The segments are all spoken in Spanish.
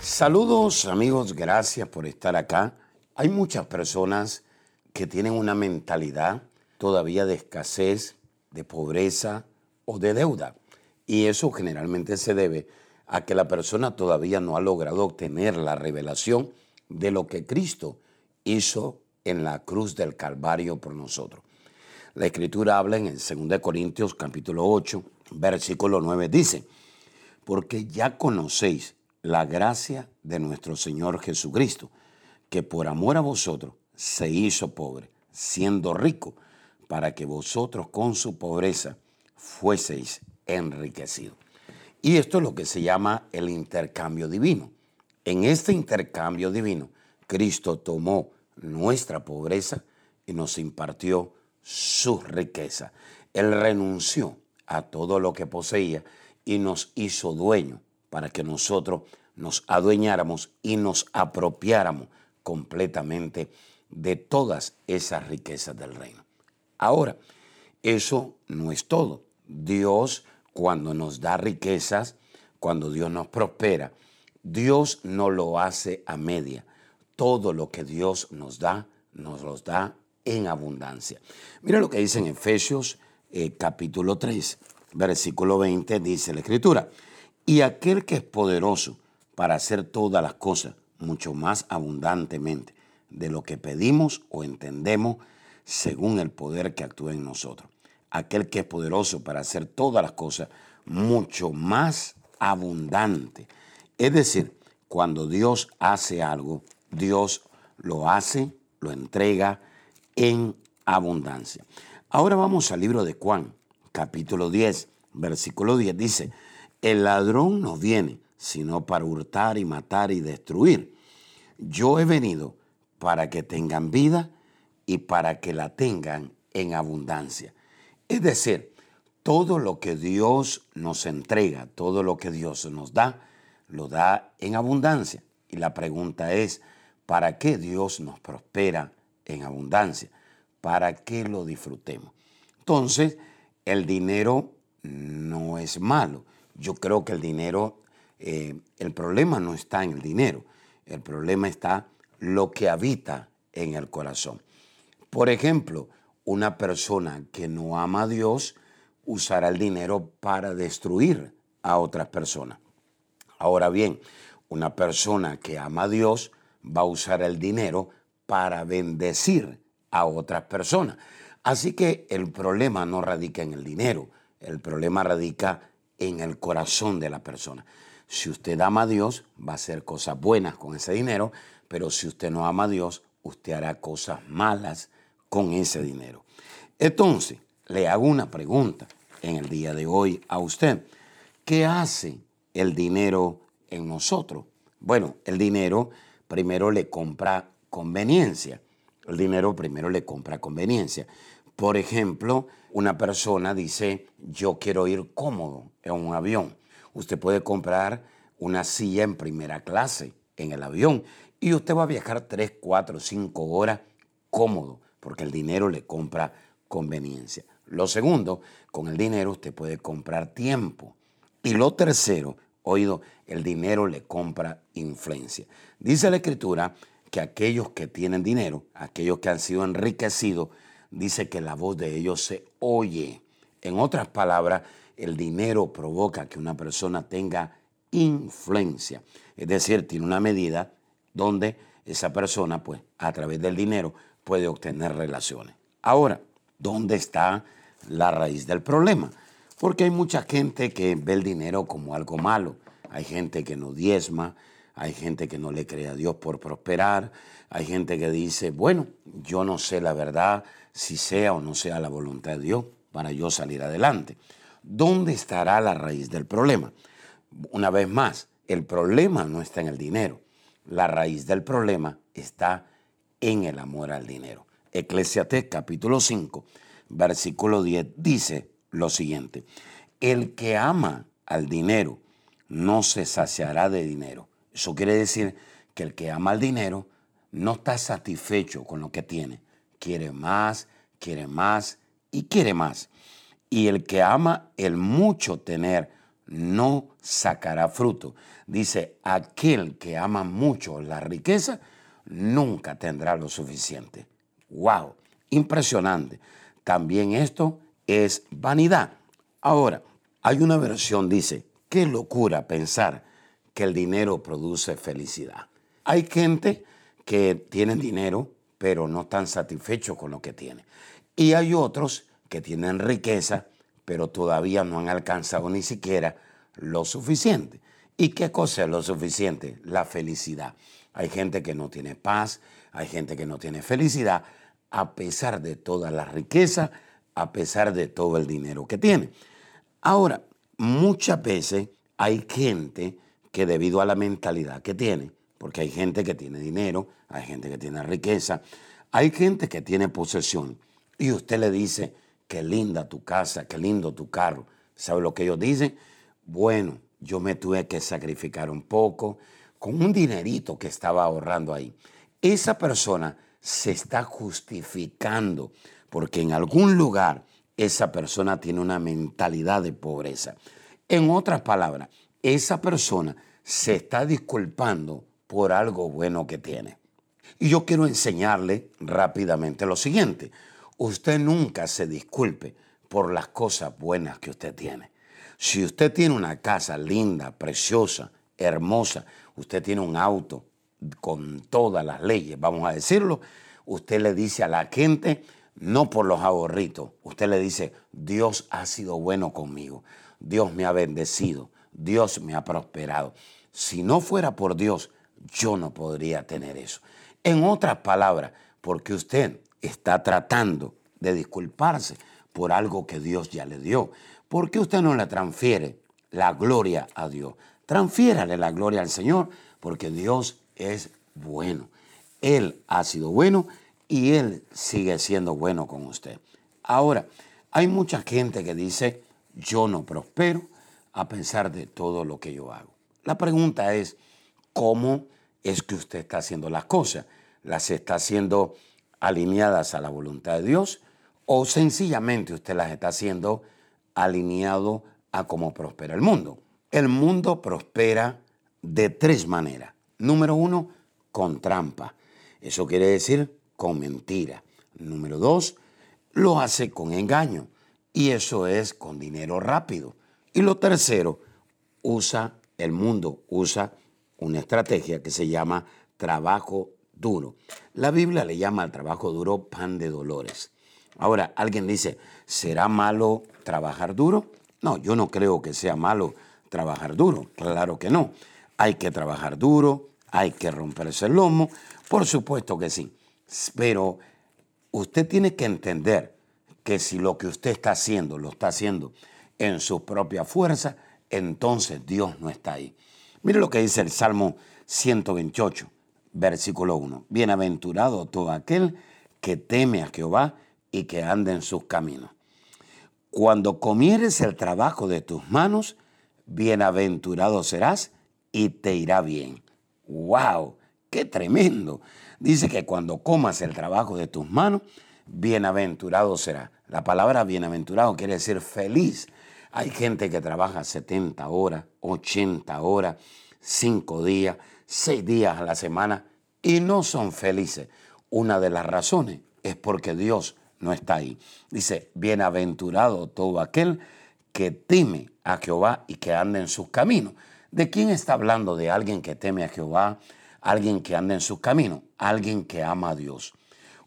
Saludos amigos, gracias por estar acá. Hay muchas personas que tienen una mentalidad todavía de escasez, de pobreza o de deuda. Y eso generalmente se debe a que la persona todavía no ha logrado obtener la revelación de lo que Cristo hizo en la cruz del Calvario por nosotros. La escritura habla en el 2 Corintios capítulo 8, versículo 9, dice, porque ya conocéis la gracia de nuestro Señor Jesucristo, que por amor a vosotros se hizo pobre, siendo rico, para que vosotros con su pobreza fueseis enriquecidos. Y esto es lo que se llama el intercambio divino. En este intercambio divino, Cristo tomó nuestra pobreza y nos impartió su riqueza. Él renunció a todo lo que poseía y nos hizo dueño para que nosotros nos adueñáramos y nos apropiáramos completamente de todas esas riquezas del reino. Ahora, eso no es todo. Dios, cuando nos da riquezas, cuando Dios nos prospera, Dios no lo hace a media. Todo lo que Dios nos da, nos los da en abundancia. Mira lo que dice en Efesios eh, capítulo 3, versículo 20, dice la Escritura y aquel que es poderoso para hacer todas las cosas mucho más abundantemente de lo que pedimos o entendemos según el poder que actúa en nosotros. Aquel que es poderoso para hacer todas las cosas mucho más abundante. Es decir, cuando Dios hace algo, Dios lo hace, lo entrega en abundancia. Ahora vamos al libro de Juan, capítulo 10, versículo 10. Dice, el ladrón no viene sino para hurtar y matar y destruir. Yo he venido para que tengan vida y para que la tengan en abundancia. Es decir, todo lo que Dios nos entrega, todo lo que Dios nos da, lo da en abundancia. Y la pregunta es, ¿para qué Dios nos prospera en abundancia? ¿Para qué lo disfrutemos? Entonces, el dinero no es malo yo creo que el dinero, eh, el problema no está en el dinero, el problema está lo que habita en el corazón. Por ejemplo, una persona que no ama a Dios usará el dinero para destruir a otras personas. Ahora bien, una persona que ama a Dios va a usar el dinero para bendecir a otras personas. Así que el problema no radica en el dinero, el problema radica en el corazón de la persona. Si usted ama a Dios, va a hacer cosas buenas con ese dinero, pero si usted no ama a Dios, usted hará cosas malas con ese dinero. Entonces, le hago una pregunta en el día de hoy a usted. ¿Qué hace el dinero en nosotros? Bueno, el dinero primero le compra conveniencia. El dinero primero le compra conveniencia. Por ejemplo, una persona dice, yo quiero ir cómodo en un avión. Usted puede comprar una silla en primera clase en el avión y usted va a viajar 3, 4, 5 horas cómodo, porque el dinero le compra conveniencia. Lo segundo, con el dinero usted puede comprar tiempo. Y lo tercero, oído, el dinero le compra influencia. Dice la escritura que aquellos que tienen dinero, aquellos que han sido enriquecidos, dice que la voz de ellos se oye. En otras palabras, el dinero provoca que una persona tenga influencia. Es decir, tiene una medida donde esa persona, pues, a través del dinero puede obtener relaciones. Ahora, ¿dónde está la raíz del problema? Porque hay mucha gente que ve el dinero como algo malo. Hay gente que no diezma, hay gente que no le cree a Dios por prosperar, hay gente que dice, bueno, yo no sé la verdad, si sea o no sea la voluntad de Dios para yo salir adelante. ¿Dónde estará la raíz del problema? Una vez más, el problema no está en el dinero. La raíz del problema está en el amor al dinero. Eclesiastés capítulo 5, versículo 10 dice lo siguiente, el que ama al dinero no se saciará de dinero. Eso quiere decir que el que ama al dinero no está satisfecho con lo que tiene. Quiere más, quiere más y quiere más. Y el que ama el mucho tener no sacará fruto. Dice, aquel que ama mucho la riqueza nunca tendrá lo suficiente. ¡Wow! Impresionante. También esto es vanidad. Ahora, hay una versión, dice, qué locura pensar que el dinero produce felicidad. Hay gente que tiene dinero, pero no están satisfechos con lo que tiene. Y hay otros que tienen riqueza, pero todavía no han alcanzado ni siquiera lo suficiente. ¿Y qué cosa es lo suficiente? La felicidad. Hay gente que no tiene paz, hay gente que no tiene felicidad, a pesar de toda la riqueza, a pesar de todo el dinero que tiene. Ahora, muchas veces hay gente que debido a la mentalidad que tiene, porque hay gente que tiene dinero, hay gente que tiene riqueza, hay gente que tiene posesión, y usted le dice, qué linda tu casa, qué lindo tu carro. ¿Sabe lo que ellos dicen? Bueno, yo me tuve que sacrificar un poco con un dinerito que estaba ahorrando ahí. Esa persona se está justificando porque en algún lugar esa persona tiene una mentalidad de pobreza. En otras palabras, esa persona se está disculpando por algo bueno que tiene. Y yo quiero enseñarle rápidamente lo siguiente. Usted nunca se disculpe por las cosas buenas que usted tiene. Si usted tiene una casa linda, preciosa, hermosa, usted tiene un auto con todas las leyes, vamos a decirlo, usted le dice a la gente, no por los ahorritos, usted le dice, Dios ha sido bueno conmigo, Dios me ha bendecido, Dios me ha prosperado. Si no fuera por Dios, yo no podría tener eso. En otras palabras, porque usted está tratando de disculparse por algo que Dios ya le dio, ¿por qué usted no le transfiere la gloria a Dios? Transfiérale la gloria al Señor, porque Dios es bueno. Él ha sido bueno y Él sigue siendo bueno con usted. Ahora, hay mucha gente que dice, yo no prospero a pesar de todo lo que yo hago. La pregunta es, ¿cómo es que usted está haciendo las cosas? ¿Las está haciendo alineadas a la voluntad de Dios o sencillamente usted las está haciendo alineado a cómo prospera el mundo? El mundo prospera de tres maneras. Número uno, con trampa. Eso quiere decir con mentira. Número dos, lo hace con engaño. Y eso es con dinero rápido. Y lo tercero, usa, el mundo usa una estrategia que se llama trabajo duro. La Biblia le llama al trabajo duro pan de dolores. Ahora, alguien dice, ¿será malo trabajar duro? No, yo no creo que sea malo trabajar duro. Claro que no. Hay que trabajar duro, hay que romperse el lomo, por supuesto que sí. Pero usted tiene que entender que si lo que usted está haciendo lo está haciendo en su propia fuerza, entonces Dios no está ahí. Mire lo que dice el Salmo 128 versículo 1. Bienaventurado todo aquel que teme a Jehová y que ande en sus caminos. Cuando comieres el trabajo de tus manos, bienaventurado serás y te irá bien. ¡Wow! ¡Qué tremendo! Dice que cuando comas el trabajo de tus manos, bienaventurado será. La palabra bienaventurado quiere decir feliz. Hay gente que trabaja 70 horas, 80 horas, 5 días, seis días a la semana y no son felices. Una de las razones es porque Dios no está ahí. Dice, bienaventurado todo aquel que teme a Jehová y que anda en sus caminos. ¿De quién está hablando? De alguien que teme a Jehová, alguien que anda en sus caminos, alguien que ama a Dios.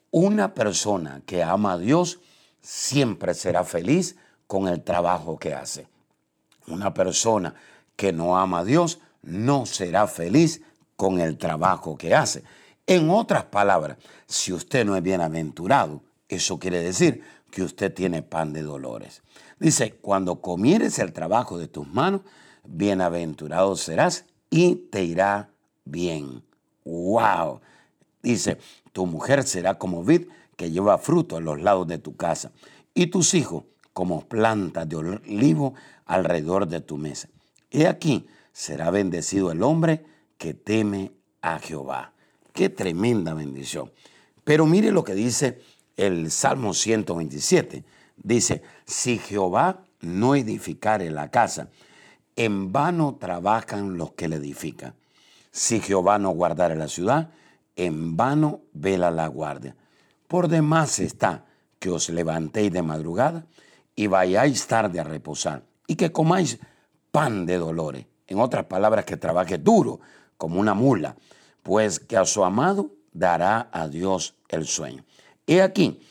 Una persona que ama a Dios siempre será feliz con el trabajo que hace. Una persona que no ama a Dios no será feliz con el trabajo que hace. En otras palabras, si usted no es bienaventurado, eso quiere decir que usted tiene pan de dolores. Dice, cuando comieres el trabajo de tus manos, bienaventurado serás y te irá bien. ¡Wow! Dice, tu mujer será como vid que lleva fruto a los lados de tu casa y tus hijos como plantas de olivo alrededor de tu mesa. He aquí, será bendecido el hombre que teme a Jehová. Qué tremenda bendición. Pero mire lo que dice el Salmo 127. Dice, si Jehová no edificare la casa, en vano trabajan los que la edifican. Si Jehová no guardare la ciudad, en vano vela la guardia. Por demás está que os levantéis de madrugada y vayáis tarde a reposar y que comáis pan de dolores. En otras palabras, que trabaje duro como una mula, pues que a su amado dará a Dios el sueño. He aquí,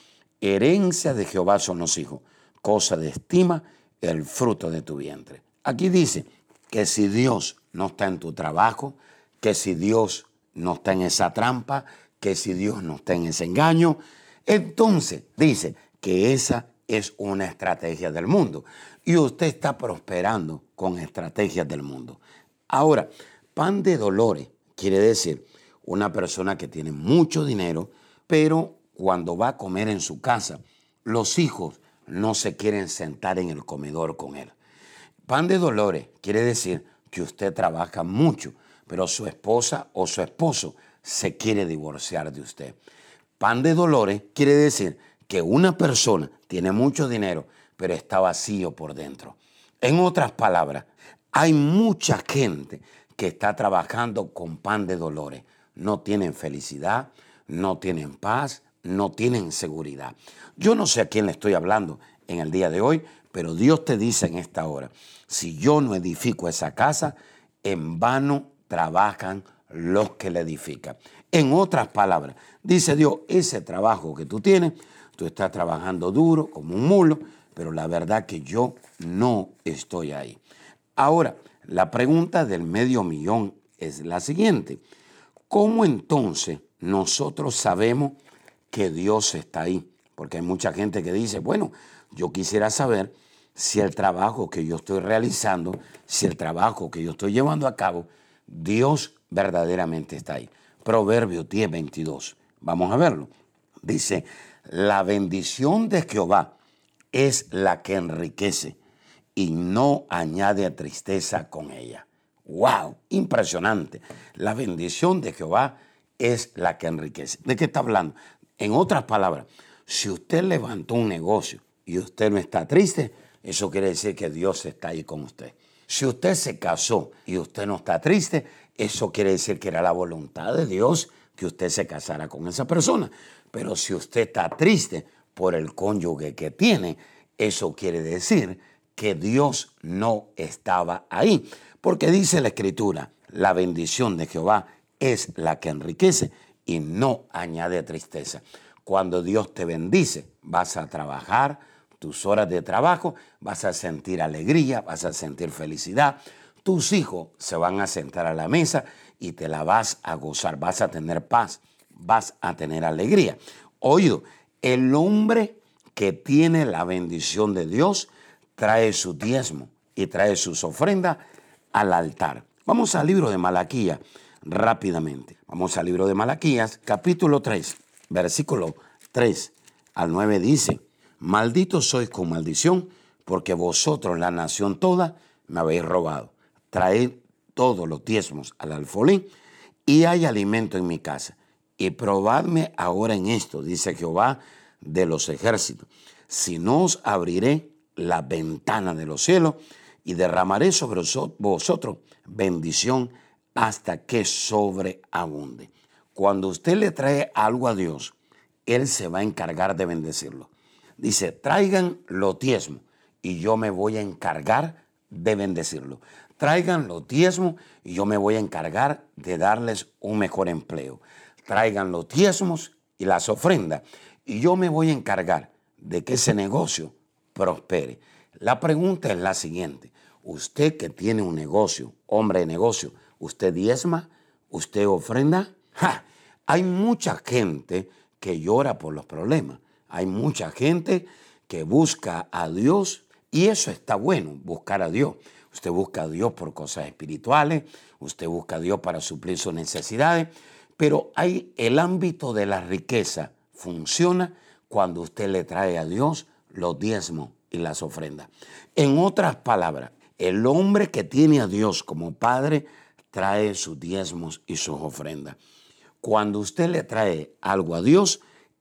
herencia de Jehová son los hijos, cosa de estima el fruto de tu vientre. Aquí dice que si Dios no está en tu trabajo, que si Dios no está en esa trampa, que si Dios no está en ese engaño, entonces dice que esa es una estrategia del mundo y usted está prosperando con estrategias del mundo. Ahora, pan de dolores quiere decir una persona que tiene mucho dinero, pero cuando va a comer en su casa, los hijos no se quieren sentar en el comedor con él. Pan de dolores quiere decir que usted trabaja mucho, pero su esposa o su esposo se quiere divorciar de usted. Pan de dolores quiere decir que una persona tiene mucho dinero, pero está vacío por dentro. En otras palabras, hay mucha gente que está trabajando con pan de dolores. No tienen felicidad, no tienen paz, no tienen seguridad. Yo no sé a quién le estoy hablando en el día de hoy, pero Dios te dice en esta hora, si yo no edifico esa casa, en vano trabajan los que la edifican. En otras palabras, dice Dios, ese trabajo que tú tienes, tú estás trabajando duro como un mulo, pero la verdad que yo no estoy ahí. Ahora, la pregunta del medio millón es la siguiente. ¿Cómo entonces nosotros sabemos que Dios está ahí? Porque hay mucha gente que dice, bueno, yo quisiera saber si el trabajo que yo estoy realizando, si el trabajo que yo estoy llevando a cabo, Dios verdaderamente está ahí. Proverbio 10, 22. Vamos a verlo. Dice, la bendición de Jehová es la que enriquece y no añade tristeza con ella. ¡Wow! Impresionante. La bendición de Jehová es la que enriquece. ¿De qué está hablando? En otras palabras, si usted levantó un negocio y usted no está triste, eso quiere decir que Dios está ahí con usted. Si usted se casó y usted no está triste, eso quiere decir que era la voluntad de Dios que usted se casara con esa persona. Pero si usted está triste por el cónyuge que tiene, eso quiere decir que Dios no estaba ahí. Porque dice la escritura, la bendición de Jehová es la que enriquece y no añade tristeza. Cuando Dios te bendice, vas a trabajar tus horas de trabajo, vas a sentir alegría, vas a sentir felicidad, tus hijos se van a sentar a la mesa y te la vas a gozar, vas a tener paz, vas a tener alegría. Oído, el hombre que tiene la bendición de Dios trae su diezmo y trae sus ofrendas al altar. Vamos al libro de Malaquías rápidamente. Vamos al libro de Malaquías, capítulo 3, versículo 3 al 9 dice, Maldito sois con maldición, porque vosotros, la nación toda, me habéis robado traed todos los diezmos al alfolín y hay alimento en mi casa. Y probadme ahora en esto, dice Jehová de los ejércitos, si no os abriré la ventana de los cielos y derramaré sobre vosotros bendición hasta que sobreabunde. Cuando usted le trae algo a Dios, Él se va a encargar de bendecirlo. Dice, traigan los diezmos y yo me voy a encargar de bendecirlo traigan los diezmos y yo me voy a encargar de darles un mejor empleo. Traigan los diezmos y las ofrendas y yo me voy a encargar de que ese negocio prospere. La pregunta es la siguiente. Usted que tiene un negocio, hombre de negocio, ¿usted diezma? ¿Usted ofrenda? Hay mucha gente que llora por los problemas. Hay mucha gente que busca a Dios y eso está bueno, buscar a Dios. usted busca a Dios por cosas espirituales, usted busca a Dios para suplir sus necesidades, pero hay el ámbito de la riqueza funciona cuando usted le trae a Dios los diezmos y las ofrendas. En otras palabras, el hombre que tiene a Dios como Padre trae sus diezmos y sus ofrendas. Cuando usted le trae algo a Dios,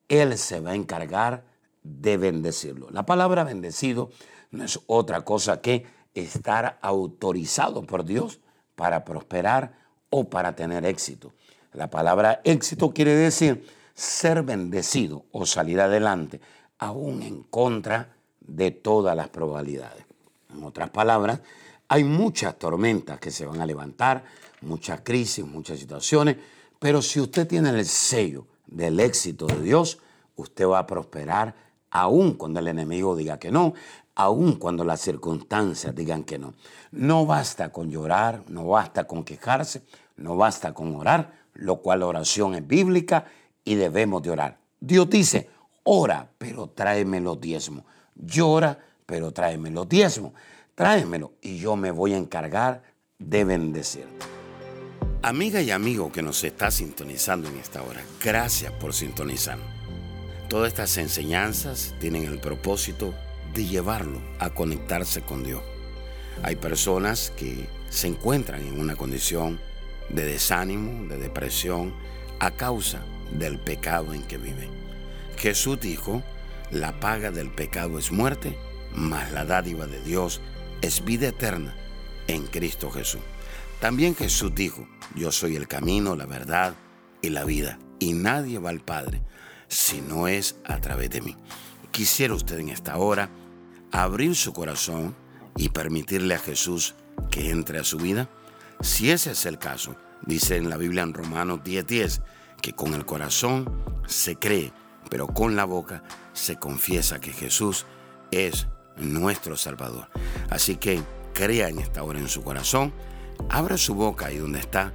Él se va a encargar de bendecirlo. La palabra bendecido no es otra cosa que estar autorizado por Dios para prosperar o para tener éxito. La palabra éxito quiere decir ser bendecido o salir adelante, aún en contra de todas las probabilidades. En otras palabras, hay muchas tormentas que se van a levantar, muchas crisis, muchas situaciones, pero si usted tiene el sello del éxito de Dios, usted va a prosperar aún cuando el enemigo diga que no, aún cuando las circunstancias digan que no. No basta con llorar, no basta con quejarse, no basta con orar, lo cual la oración es bíblica y debemos de orar. Dios dice, ora, pero tráeme los diezmos. Llora, pero tráeme los diezmos. Tráemelo y yo me voy a encargar de bendecirte. Amiga y amigo que nos está sintonizando en esta hora, gracias por sintonizar. Todas estas enseñanzas tienen el propósito de llevarlo a conectarse con Dios. Hay personas que se encuentran en una condición de desánimo, de depresión, a causa del pecado en que viven. Jesús dijo, la paga del pecado es muerte, mas la dádiva de Dios es vida eterna en Cristo Jesús. También Jesús dijo, yo soy el camino, la verdad y la vida, y nadie va al Padre si no es a través de mí. Quisiera usted en esta hora abrir su corazón y permitirle a Jesús que entre a su vida. Si ese es el caso, dice en la Biblia en Romanos 10:10, que con el corazón se cree, pero con la boca se confiesa que Jesús es nuestro Salvador. Así que crea en esta hora en su corazón, abra su boca ahí donde está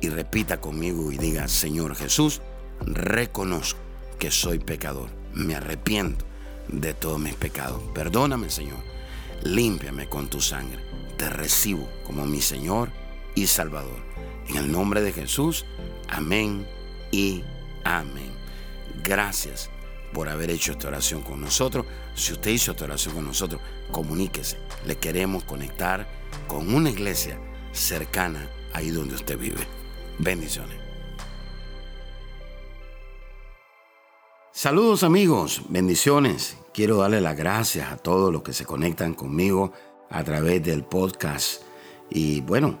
y repita conmigo y diga, Señor Jesús, reconozco que soy pecador, me arrepiento de todos mis pecados. Perdóname, Señor, límpiame con tu sangre, te recibo como mi Señor y Salvador. En el nombre de Jesús, amén y amén. Gracias por haber hecho esta oración con nosotros. Si usted hizo esta oración con nosotros, comuníquese. Le queremos conectar con una iglesia cercana ahí donde usted vive. Bendiciones. Saludos amigos, bendiciones. Quiero darle las gracias a todos los que se conectan conmigo a través del podcast. Y bueno,